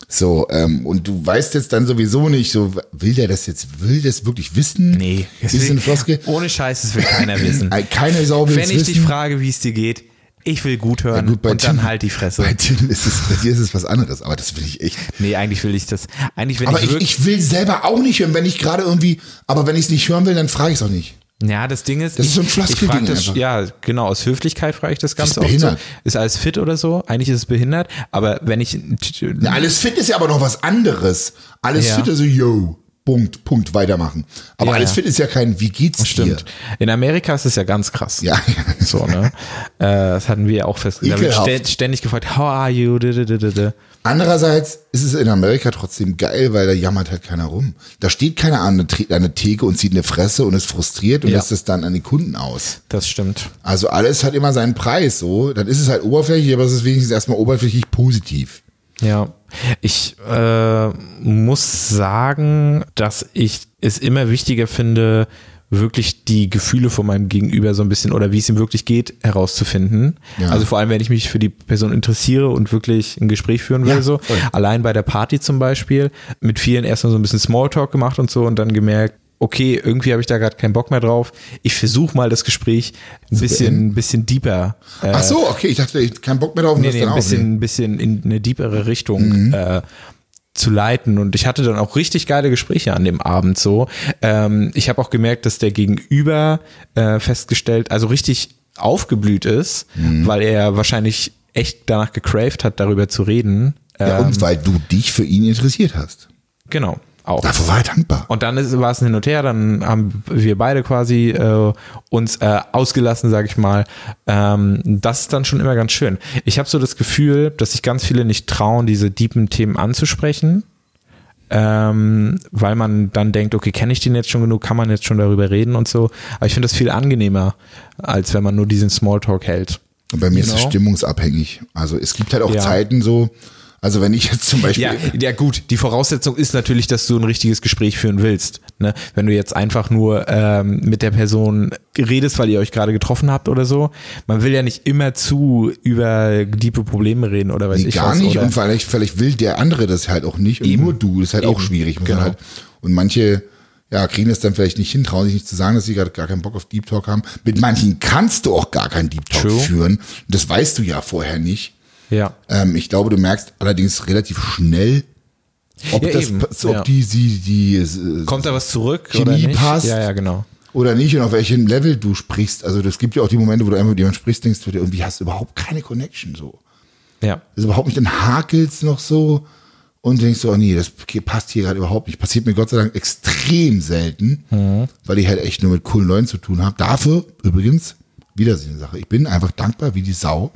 So, ähm, und du weißt jetzt dann sowieso nicht, so, will der das jetzt, will das wirklich wissen? Nee, Ist eine Floskel? ohne Scheiß, das will keiner wissen. Äh, Keine Sau will Wenn ich wissen. dich frage, wie es dir geht, ich will gut hören Ja, gut, und dann Tim- halt die Fresse. Bei Tim ist es, bei dir ist es was anderes, aber das will ich echt. Nee, eigentlich will ich das. Eigentlich will Aber ich ich, ich will selber auch nicht hören, wenn ich gerade irgendwie, aber wenn ich es nicht hören will, dann frage ich es auch nicht. Ja, das Ding ist, Das ist ich, so ein ich frage Floskelding das, einfach. ja, genau, aus Höflichkeit frage ich das Ganze ist oft so. behindert. Ist alles fit oder so? Eigentlich ist es behindert, aber wenn ich, Na, alles fit ist ja aber noch was anderes. Alles Ja. fit ist so, yo, Punkt, Punkt, weitermachen. Aber Ja, alles fit ist ja kein, wie geht's stimmt. dir? In Amerika ist es ja ganz krass. Ja, So, ne? äh, das hatten wir ja auch festgestellt. Da wird ständig gefragt, how are you? Andererseits ist es in Amerika trotzdem geil, weil da jammert halt keiner rum. Da steht keiner an der an der Theke und zieht eine Fresse und ist frustriert und Ja. lässt es dann an die Kunden aus. Das stimmt. Also alles hat immer seinen Preis, so. Dann ist es halt oberflächlich, aber es ist wenigstens erstmal oberflächlich positiv. Ja, ich äh, muss sagen, dass ich es immer wichtiger finde, wirklich die Gefühle von meinem Gegenüber so ein bisschen oder wie es ihm wirklich geht, herauszufinden. Ja. Also vor allem, wenn ich mich für die Person interessiere und wirklich ein Gespräch führen will, Ja, so. voll. Allein bei der Party zum Beispiel, mit vielen erstmal so ein bisschen Smalltalk gemacht und so und dann gemerkt, okay, irgendwie habe ich da gerade keinen Bock mehr drauf. Ich versuche mal das Gespräch ein bisschen, ein bisschen deeper äh, Ach so, okay, ich dachte, ich keinen Bock mehr drauf nee, nee, ein bisschen, ein bisschen in eine deepere Richtung äh, zu leiten. Und ich hatte dann auch richtig geile Gespräche an dem Abend so. Ähm, ich habe auch gemerkt, dass der Gegenüber äh, festgestellt, also richtig aufgeblüht ist, weil er wahrscheinlich echt danach gecraved hat, darüber zu reden. Ja, Ähm, und weil du dich für ihn interessiert hast. genau, auch. Dafür war er dankbar. Und dann ist, war es ein Hin und Her, dann haben wir beide quasi äh, uns äh, ausgelassen, sag ich mal. Ähm, das ist dann schon immer ganz schön. Ich habe so das Gefühl, dass sich ganz viele nicht trauen, diese deepen Themen anzusprechen, ähm, weil man dann denkt, okay, kenne ich den jetzt schon genug, kann man jetzt schon darüber reden und so. Aber ich finde das viel angenehmer, als wenn man nur diesen Smalltalk hält. Und bei mir ist es Genau. stimmungsabhängig. Also es gibt halt auch Ja. Zeiten so, also wenn ich jetzt zum Beispiel, Ja, ja gut, die Voraussetzung ist natürlich, dass du ein richtiges Gespräch führen willst. Ne? Wenn du jetzt einfach nur ähm, mit der Person redest, weil ihr euch gerade getroffen habt oder so, man will ja nicht immer zu über diepe Probleme reden oder weiß nee, ich gar was. nicht Oder? und vielleicht, vielleicht will der andere das halt auch nicht und Eben. nur du, das ist halt auch Eben. schwierig. Muss Genau. halt, und manche ja, kriegen das dann vielleicht nicht hin, trauen sich nicht zu sagen, dass sie gerade gar keinen Bock auf Deep Talk haben. Mit manchen kannst du auch gar keinen Deep Talk True. führen. Das weißt du ja vorher nicht. Ja. Ähm, ich glaube, du merkst allerdings relativ schnell, ob Ja, das, ob Ja. die, sie, die, äh, Kommt da was zurück Chemie oder nicht? passt. Ja, ja, genau. oder nicht und auf welchem Level du sprichst. Also das gibt ja auch die Momente, wo du einfach mit jemandem sprichst, denkst du dir, irgendwie hast du überhaupt keine Connection so. Ja. Das ist überhaupt nicht, dann hakelst noch so und denkst so, oh nee, das passt hier gerade überhaupt nicht. Passiert mir Gott sei Dank extrem selten, weil ich halt echt nur mit coolen Leuten zu tun habe. Dafür übrigens, wieder so eine Sache, ich bin einfach dankbar wie die Sau,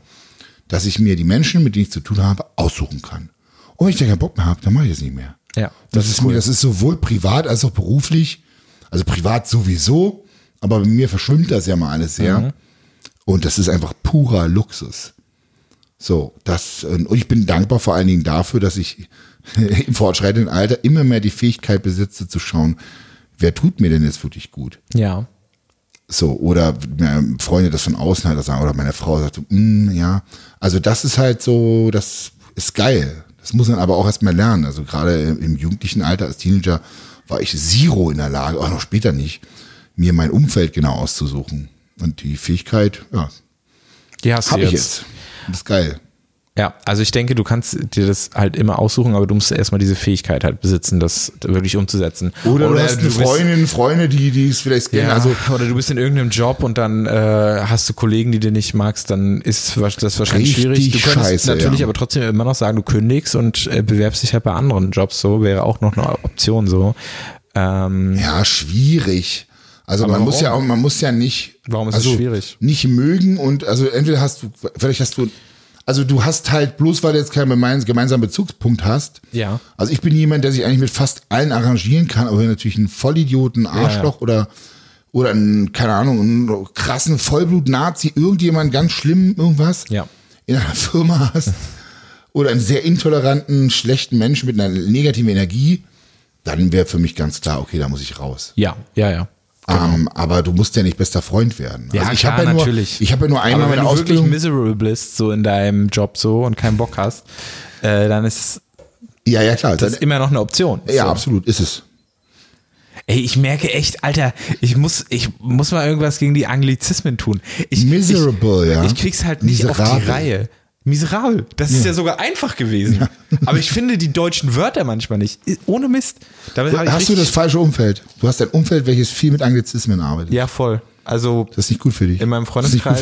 dass ich mir die Menschen, mit denen ich zu tun habe, aussuchen kann. Und wenn ich da keinen Bock mehr habe, dann mache ich das nicht mehr. Ja, Das, ist mir, das ist sowohl privat als auch beruflich. Also privat sowieso, aber bei mir verschwimmt das ja mal alles sehr. Und das ist einfach purer Luxus. So, das, und ich bin dankbar vor allen Dingen dafür, dass ich im fortschreitenden Alter immer mehr die Fähigkeit besitze zu schauen, wer tut mir denn jetzt wirklich gut? Ja. So, oder Freunde das von außen halt sagen, oder meine Frau sagt so, mm, ja. Also das ist halt so, das ist geil. Das muss man aber auch erstmal lernen. Also gerade im jugendlichen Alter als Teenager war ich zero in der Lage, auch noch später nicht, mir mein Umfeld genau auszusuchen. Und die Fähigkeit, ja, Die hast habe du ich jetzt. jetzt. Das ist geil. Ja, also ich denke, du kannst dir das halt immer aussuchen, aber du musst erstmal diese Fähigkeit halt besitzen, das wirklich umzusetzen. Oder, du hast eine bist- Freundin, Freunde, die, die es vielleicht kennen. Ja, Also, oder du bist in irgendeinem Job und dann äh, hast du Kollegen, die du nicht magst, dann ist das wahrscheinlich schwierig. Du könntest scheiße, natürlich ja. aber trotzdem immer noch sagen, du kündigst und äh, bewerbst dich halt bei anderen Jobs. So wäre auch noch eine Option so. Ähm, ja, schwierig. Also Aber man muss ja auch, man muss ja nicht. Warum ist es also schwierig? Nicht mögen und also entweder hast du, vielleicht hast du, also du hast halt bloß, weil du jetzt keinen gemeins- gemeinsamen Bezugspunkt hast. Ja. Also ich bin jemand, der sich eigentlich mit fast allen arrangieren kann, aber wenn natürlich ein Vollidioten, Arschloch oder oder einen, keine Ahnung, einen krassen Vollblut-Nazi, irgendjemand ganz schlimm irgendwas Ja. in einer Firma hast oder einen sehr intoleranten, schlechten Menschen mit einer negativen Energie, dann wäre für mich ganz klar, okay, da muss ich raus. ja, ja, ja. Ähm, aber du musst ja nicht bester Freund werden. Ja, also ich klar, habe ja nur, natürlich. Ich habe ja nur einmal Aber wenn du wirklich Ausbildung. miserable bist, so in deinem Job so und keinen Bock hast, äh, dann ist Ja, ja, klar. das Dann, immer noch eine Option. ja, so. absolut, ist es. Ey, ich merke echt, Alter, ich muss, ich muss mal irgendwas gegen die Anglizismen tun. Ich, Miserable, ich, ja. Ich krieg's halt nicht auf Miserabel. die Reihe. Miserabel. Das ist ja sogar einfach gewesen. Aber ich finde die deutschen Wörter manchmal nicht. Ohne Mist. Damit ich Hast du das falsche Umfeld? Du hast ein Umfeld, welches viel mit Anglizismen arbeitet. Ja, voll. Also Das ist nicht gut für dich. in meinem Freundeskreis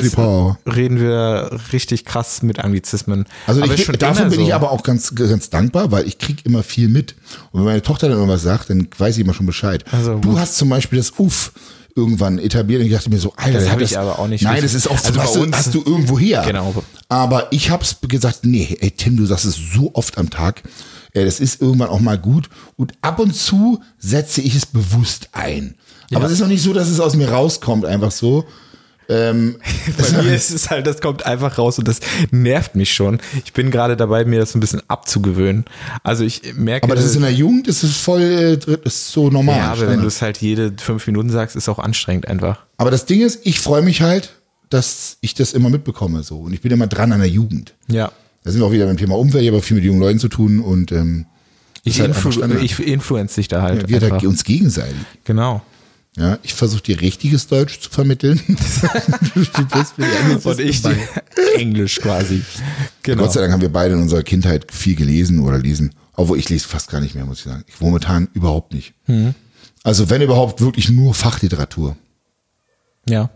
reden wir richtig krass mit Anglizismen. Also ich, schon dafür bin so. ich aber auch ganz, ganz dankbar, weil ich krieg immer viel mit. Und wenn meine Tochter dann irgendwas sagt, dann weiß ich immer schon Bescheid. Also du gut. hast zum Beispiel das Uff irgendwann etabliert und ich dachte mir so, Alter, Das der hab hat ich aber auch nicht Nein, das ist auch Also hast, du, uns- hast du irgendwo her. Genau. Aber ich hab's gesagt, nee, ey Tim, du sagst es so oft am Tag. Äh, Das ist irgendwann auch mal gut. Und ab und zu setze ich es bewusst ein. Aber es ist noch nicht so, dass es aus mir rauskommt, einfach so. Ähm, Bei mir ist es halt, das kommt einfach raus und das nervt mich schon. Ich bin gerade dabei, mir das ein bisschen abzugewöhnen. Also ich merke, aber das ist in der Jugend, das ist voll, äh, ist so normal. ja, aber wenn Standard. du es halt jede fünf Minuten sagst, ist auch anstrengend einfach. Aber das Ding ist, ich freue mich halt, dass ich das immer mitbekomme so. Und ich bin immer dran an der Jugend. Ja. Da sind wir auch wieder beim Thema Umwelt, ich habe auch viel mit jungen Leuten zu tun und ähm, Ich, halt influ ich influence dich da halt. wir einfach. da uns gegenseitig. Genau. Ja, ich versuche dir richtiges Deutsch zu vermitteln. du bist mir Und ich dabei. Englisch quasi. Genau. Gott sei Dank haben wir beide in unserer Kindheit viel gelesen oder lesen. Obwohl ich lese fast gar nicht mehr, muss ich sagen. Ich momentan überhaupt nicht. Mhm. Also wenn überhaupt wirklich nur Fachliteratur. Ja.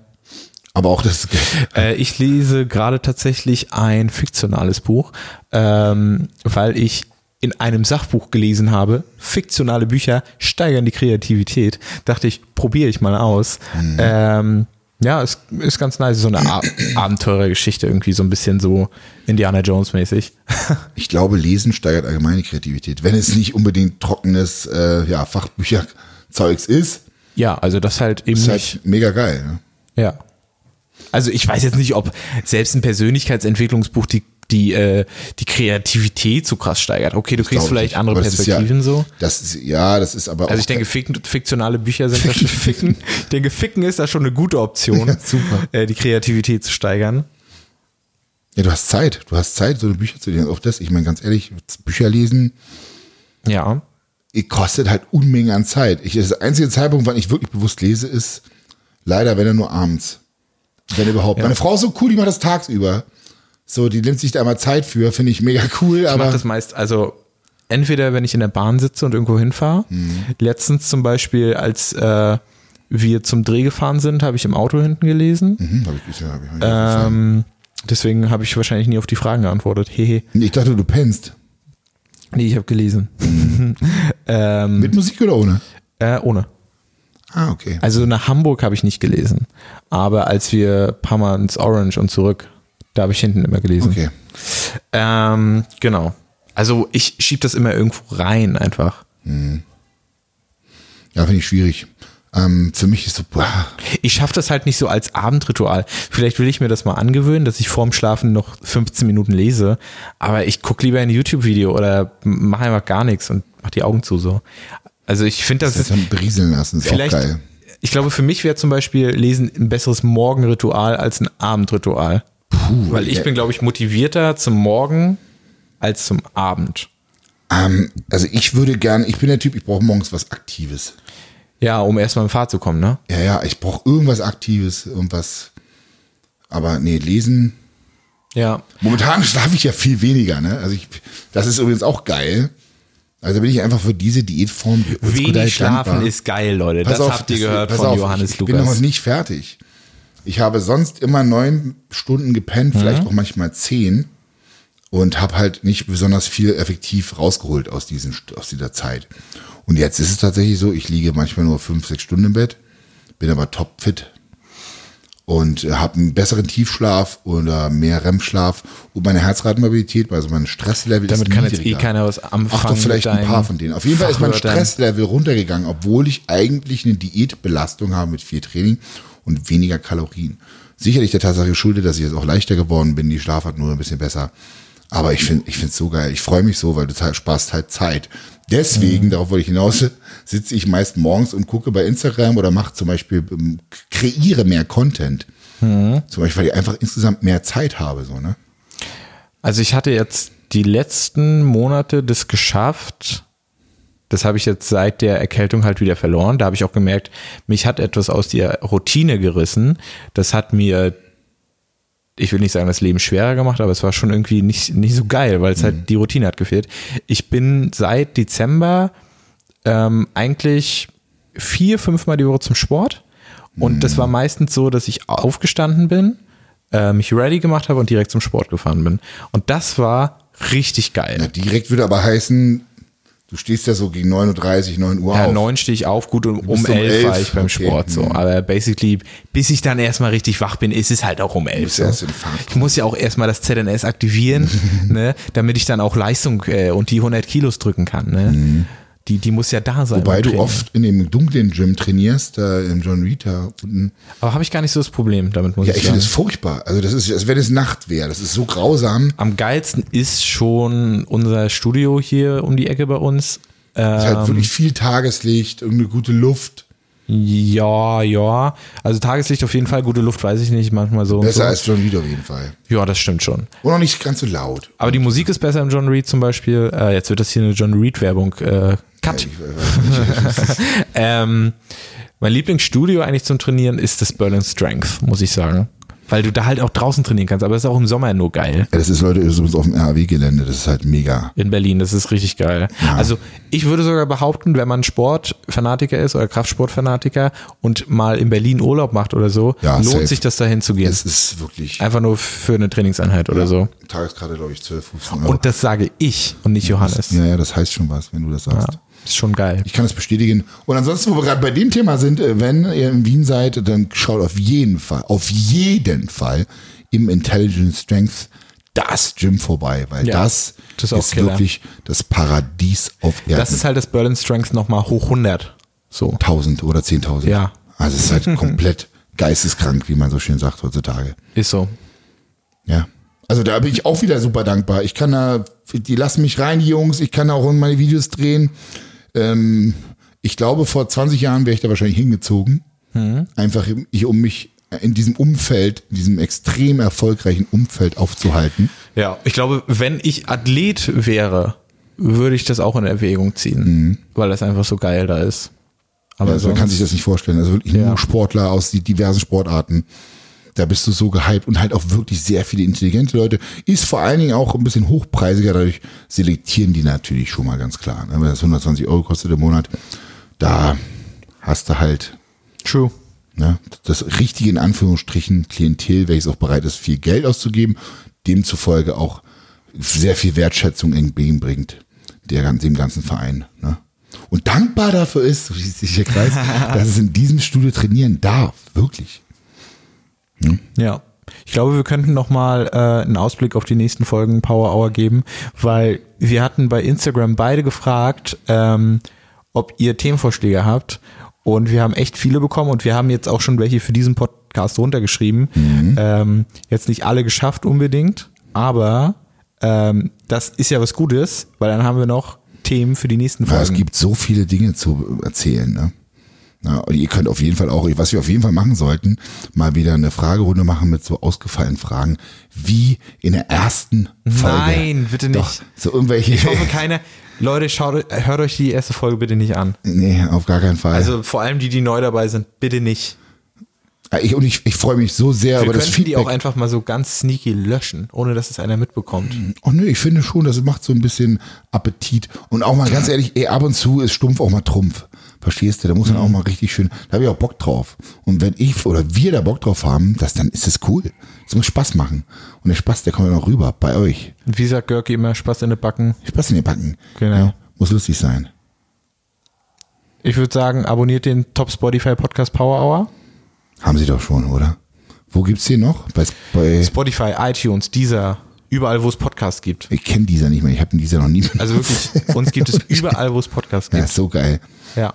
Aber auch das. Äh, ich lese gerade tatsächlich ein fiktionales Buch, ähm, weil ich in einem Sachbuch gelesen habe, fiktionale Bücher steigern die Kreativität. Dachte ich, probiere ich mal aus. Ähm, ja, es ist ganz nice, so eine A Abenteurergeschichte, irgendwie so ein bisschen so Indiana Jones mäßig. Ich glaube, Lesen steigert allgemeine Kreativität. Wenn es nicht unbedingt trockenes äh, ja, Fachbücherzeugs ist, ja, also das halt eben ist halt mega geil. Ne? Ja. Also ich weiß jetzt nicht, ob selbst ein Persönlichkeitsentwicklungsbuch die, die, äh, die Kreativität so krass steigert. Okay, du kriegst Glaub ich vielleicht nicht. andere Aber das Perspektiven ja, so. Das ist, ja, das ist aber auch. Also ich denke, fiktionale Bücher sind da schon ficken. Ich denke, ficken ist da schon eine gute Option, Ja, super. Äh, die Kreativität zu steigern. ja, du hast Zeit. Du hast Zeit, so eine Bücher zu lesen. Auch das, ich meine, ganz ehrlich, Bücher lesen Ja. kostet halt Unmengen an Zeit. Ich, das einzige Zeitpunkt, wann ich wirklich bewusst lese, ist leider, wenn er nur abends. Wenn überhaupt. Ja. Meine Frau ist so cool, die macht das tagsüber. So, die nimmt sich da mal Zeit für, finde ich mega cool, Ich mache das meist, also entweder wenn ich in der Bahn sitze und irgendwo hinfahre. Mhm. Letztens zum Beispiel, als äh, wir zum Dreh gefahren sind, habe ich im Auto hinten gelesen. hm, hab ich, ich, hab ich, Ähm, deswegen habe ich wahrscheinlich nie auf die Fragen geantwortet. Hehe. ich, ich dachte, du pennst. Nee, ich habe gelesen. ähm, Mit Musik oder ohne? äh, ohne. Ah, okay. Also nach Hamburg habe ich nicht gelesen. Aber als wir ein paar Mal ins Orange und zurück, da habe ich hinten immer gelesen. Okay. Ähm, genau. Also ich schieb das immer irgendwo rein einfach. Ja, finde ich schwierig. Ähm, für mich ist so, boah, Ich schaffe das halt nicht so als Abendritual. Vielleicht will ich mir das mal angewöhnen, dass ich vorm Schlafen noch 15 Minuten lese. Aber ich gucke lieber ein YouTube-Video oder mache einfach gar nichts und mach die Augen zu so. Also ich finde, das das ist dann berieseln lassen, ist vielleicht. auch geil. Ich glaube, für mich wäre zum Beispiel Lesen ein besseres Morgenritual als ein Abendritual. Puh, Weil ich ja, bin, glaube ich, motivierter zum Morgen als zum Abend. ähm, also ich würde gern, ich bin der Typ, ich brauche morgens was Aktives. Ja, um erstmal in Fahrt zu kommen, ne? Ja, ja, ich brauche irgendwas Aktives, irgendwas. Aber nee, lesen, Ja. Momentan schlafe ich ja viel weniger, ne? Also ich, das ist übrigens auch geil. Also bin ich einfach für diese Diätform Wenig schlafen ist geil, Leute. Pass das auf, habt ihr das- gehört von auf, Johannes ich, Ich bin noch Lukas. nicht fertig. Ich habe sonst immer neun Stunden gepennt, Mhm. vielleicht auch manchmal zehn und habe halt nicht besonders viel effektiv rausgeholt aus, diesen, aus dieser Zeit. Und jetzt ist es tatsächlich so, ich liege manchmal nur fünf, sechs Stunden im Bett, bin aber topfit und habe einen besseren Tiefschlaf oder mehr REM-Schlaf und meine Herzratenmobilität, also mein Stresslevel Damit ist kann jetzt eh keiner was anfangen. Ach doch, vielleicht ein paar von denen. Auf jeden Fall ist mein. Stresslevel runtergegangen, obwohl ich eigentlich eine Diätbelastung habe mit viel Training und weniger Kalorien. Sicherlich der Tatsache geschuldet, dass ich jetzt auch leichter geworden bin, die Schlaf hat nur ein bisschen besser. Aber ich finde ich finde es so geil. Ich freue mich so, weil du sparst halt Zeit. Deswegen, Mhm. darauf wollte ich hinaus, sitze ich meist morgens und gucke bei Instagram oder mache zum Beispiel, ähm, kreiere mehr Content. Mhm. Zum Beispiel, weil ich einfach insgesamt mehr Zeit habe, so, ne? Also ich hatte jetzt die letzten Monate das geschafft. Das habe ich jetzt seit der Erkältung halt wieder verloren. Da habe ich auch gemerkt, mich hat etwas aus der Routine gerissen. Das hat mir, ich will nicht sagen, das Leben schwerer gemacht, aber es war schon irgendwie nicht, nicht so geil, weil es halt die Routine hat gefehlt. Ich bin seit Dezember ähm, eigentlich vier, fünfmal die Woche zum Sport. Und das war meistens so, dass ich aufgestanden bin, äh, mich ready gemacht habe und direkt zum Sport gefahren bin. Und das war richtig geil. Na, direkt würde aber heißen, du stehst ja so gegen 9.30 Uhr, 9 Uhr Ja, auf. neun stehe ich auf, gut, um, um bist um elf, elf, war ich beim okay. Sport so. Mhm. Aber basically, bis ich dann erstmal richtig wach bin, ist es halt auch um elf. musst So. Ich muss ja auch erstmal das ZNS aktivieren, ne, damit ich dann auch Leistung äh, und die 100 Kilos drücken kann. Ne? Die, die muss ja da sein. Wobei du oft in dem dunklen Gym trainierst, da im John Rita unten. Aber habe ich gar nicht so das Problem damit, muss Ja, ich ich finde sagen. es furchtbar. Also das ist, als wenn es Nacht wäre. Das ist so grausam. Am geilsten ist schon unser Studio hier um die Ecke bei uns. Es ist Ähm. halt wirklich viel Tageslicht, irgendeine gute Luft. Ja, ja. Also Tageslicht auf jeden Fall, gute Luft weiß ich nicht, manchmal so. Besser so. als John Rita auf jeden Fall. Ja, das stimmt schon. Und auch nicht ganz so laut. Aber die Musik ist besser im John Reed zum Beispiel. Äh, jetzt wird das hier eine John Reed-Werbung. Äh, cut. Ähm, mein Lieblingsstudio eigentlich zum Trainieren ist das Berlin Strength, muss ich sagen. Weil du da halt auch draußen trainieren kannst, aber es ist auch im Sommer nur geil. Ja, das ist Leute übrigens auf dem RAW-Gelände. Das ist halt mega. In Berlin, das ist richtig geil. Also ich würde sogar behaupten, wenn man Sportfanatiker ist oder Kraftsportfanatiker und mal in Berlin Urlaub macht oder so, Ja, lohnt safe. sich das dahin zu gehen. Es ist wirklich Einfach nur für eine Trainingseinheit oder so. Tageskarte, glaube ich, 12, 15 Euro. Und das sage ich und nicht Johannes. ja, ja, das heißt schon was, wenn du das sagst. Ist schon geil. Ich kann das bestätigen. Und ansonsten, wo wir gerade bei dem Thema sind, äh, wenn ihr in Wien seid, dann schaut auf jeden Fall, auf jeden Fall im Intelligent Strength das Gym vorbei, weil Ja, das, das ist ist wirklich das Paradies auf Erden. Das ist halt das Berlin Strength nochmal hoch 100. So. 1000 oder 10.000. Ja. Also es ist halt komplett geisteskrank, wie man so schön sagt heutzutage. Ist so. Ja. Also da bin ich auch wieder super dankbar. Ich kann da, die lassen mich rein, die Jungs. Ich kann auch meine Videos drehen. Ähm, ich glaube, vor 20 Jahren wäre ich da wahrscheinlich hingezogen. Mhm. Einfach ich, um mich in diesem Umfeld, in diesem extrem erfolgreichen Umfeld aufzuhalten. Ja, ich glaube, wenn ich Athlet wäre, würde ich das auch in Erwägung ziehen, weil das einfach so geil da ist. Aber Also man kann sich das nicht vorstellen. Also wirklich Ja. nur Sportler aus die diversen Sportarten. Da bist du so gehypt und halt auch wirklich sehr viele intelligente Leute. Ist vor allen Dingen auch ein bisschen hochpreisiger, dadurch selektieren die natürlich schon mal ganz klar. ne? Wenn das 120 Euro kostet im Monat, da hast du halt True. ne, das richtige in Anführungsstrichen Klientel, welches auch bereit ist, viel Geld auszugeben, demzufolge auch sehr viel Wertschätzung entgegenbringt, der, dem ganzen Verein. Ne? Und dankbar dafür ist, so schließt sich der Kreis, dass es in diesem Studio trainieren darf. Wirklich. Ja. Ich glaube, wir könnten noch mal äh, einen Ausblick auf die nächsten Folgen Power Hour geben, weil wir hatten bei Instagram beide gefragt, ähm, ob ihr Themenvorschläge habt und wir haben echt viele bekommen und wir haben jetzt auch schon welche für diesen Podcast runtergeschrieben. Ähm, jetzt nicht alle geschafft unbedingt, aber ähm, das ist ja was Gutes, weil dann haben wir noch Themen für die nächsten Ja, es Folgen. gibt so viele Dinge zu erzählen. Ne? Na, und ihr könnt auf jeden Fall auch, was wir auf jeden Fall machen sollten, mal wieder eine Fragerunde machen mit so ausgefallenen Fragen, wie in der ersten Folge. Nein, bitte nicht. Doch, so irgendwelche. Ich hoffe, keine. Leute, schaut, hört euch die erste Folge bitte nicht an. nee, auf gar keinen Fall. Also vor allem die, die neu dabei sind, bitte nicht. Ja, Ich, und ich, ich freue mich so sehr Wir über das könnten die Feedback. auch einfach mal so ganz sneaky löschen, ohne dass es einer mitbekommt. Oh nö, ich finde schon, das macht so ein bisschen Appetit. Und auch mal ganz ehrlich, ey, ab und zu ist Stumpf auch mal Trumpf. Verstehst du? Da muss man auch mal richtig schön, da habe ich auch Bock drauf. Und wenn ich oder wir da Bock drauf haben, das, dann ist es cool. Es muss Spaß machen. Und der Spaß, der kommt dann auch rüber bei euch. Wie sagt Görki immer, Spaß in den Backen. Spaß in den Backen. Genau. muss lustig sein. Ich würde sagen, abonniert den Top Spotify Podcast Power Hour. Haben sie doch schon, oder? Wo gibt's den noch? Bei, bei Spotify, iTunes, dieser, überall, wo es Podcasts gibt. ich kenne dieser nicht mehr. Ich habe dieser noch nie. Also wirklich, uns gibt es überall, wo es Podcasts ja, gibt. ist so geil. Ja.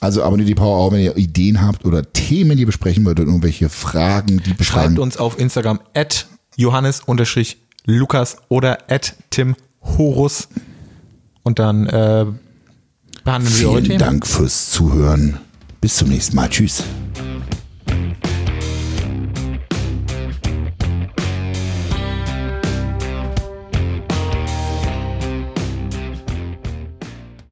Also abonniert die Power auch, wenn ihr Ideen habt oder Themen, die ihr besprechen wollt oder irgendwelche Fragen, die beschreiben. Schreibt uns auf Instagram at Johannes-Lukas oder at Tim Horus. Und dann äh, behandeln wir eure Vielen. Dank fürs Zuhören. Bis zum nächsten Mal. Tschüss.